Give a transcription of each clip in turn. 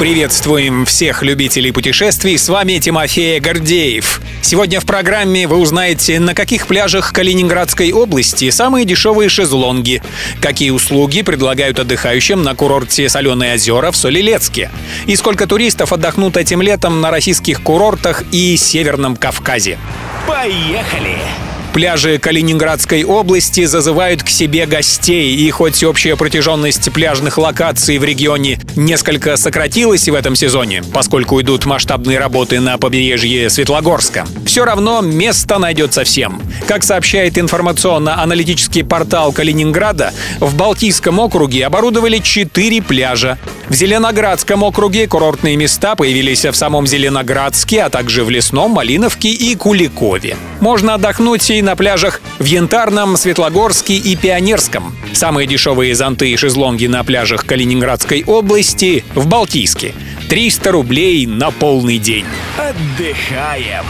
Приветствуем всех любителей путешествий, с вами Тимофей Гордеев. Сегодня в программе вы узнаете, на каких пляжах Калининградской области самые дешевые шезлонги, какие услуги предлагают отдыхающим на курорте Соленые озера в Солилецке, и сколько туристов отдохнут этим летом на российских курортах и Северном Кавказе. Поехали! Пляжи Калининградской области зазывают к себе гостей, и хоть общая протяженность пляжных локаций в регионе несколько сократилась в этом сезоне, поскольку идут масштабные работы на побережье Светлогорска, все равно место найдется всем. Как сообщает информационно-аналитический портал Калининграда, в Балтийском округе оборудовали 4 пляжа. В Зеленоградском округе курортные места появились в самом Зеленоградске, а также в Лесном, Малиновке и Куликове. Можно отдохнуть и на пляжах в Янтарном, Светлогорске и Пионерском. Самые дешевые зонты и шезлонги на пляжах Калининградской области в Балтийске. 300 рублей на полный день. Отдыхаем!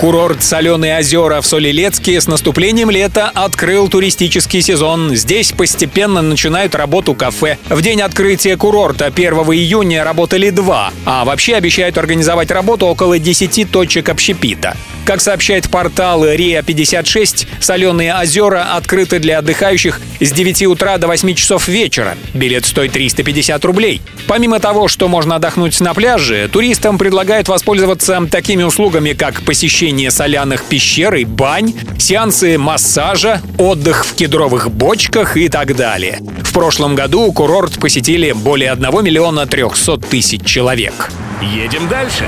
Курорт «Соленые озера» в Солилецке с наступлением лета открыл туристический сезон. Здесь постепенно начинают работу кафе. В день открытия курорта 1 июня работали два, а вообще обещают организовать работу около 10 точек общепита. Как сообщает портал РИА-56, соленые озера открыты для отдыхающих с 9 утра до 8 часов вечера. Билет стоит 350 рублей. Помимо того, что можно отдохнуть на пляже, туристам предлагают воспользоваться такими услугами, как посещение соляных пещер и бань, сеансы массажа, отдых в кедровых бочках и так далее. В прошлом году курорт посетили более 1 миллиона 300 тысяч человек. Едем дальше.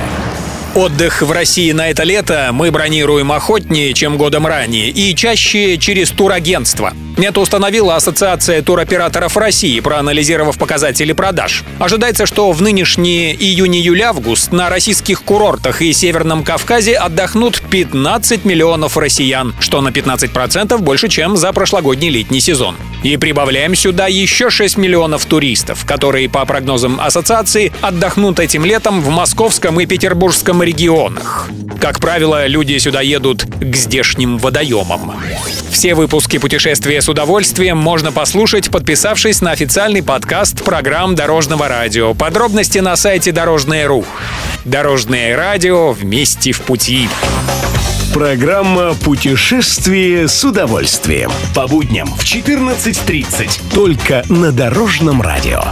Отдых в России на это лето мы бронируем охотнее, чем годом ранее, и чаще через турагентство. Это установила Ассоциация туроператоров России, проанализировав показатели продаж. Ожидается, что в нынешние июнь-июль-август на российских курортах и Северном Кавказе отдохнут 15 миллионов россиян, что на 15% больше, чем за прошлогодний летний сезон. И прибавляем сюда еще 6 миллионов туристов, которые, по прогнозам ассоциации, отдохнут этим летом в московском и петербургском регионах. Как правило, люди сюда едут к здешним водоемам. Все выпуски «Путешествия с удовольствием» можно послушать, подписавшись на официальный подкаст программ Дорожного радио. Подробности на сайте Дорожное.ру. Дорожное радио вместе в пути. Программа «Путешествие с удовольствием». По будням в 14.30. Только на Дорожном радио.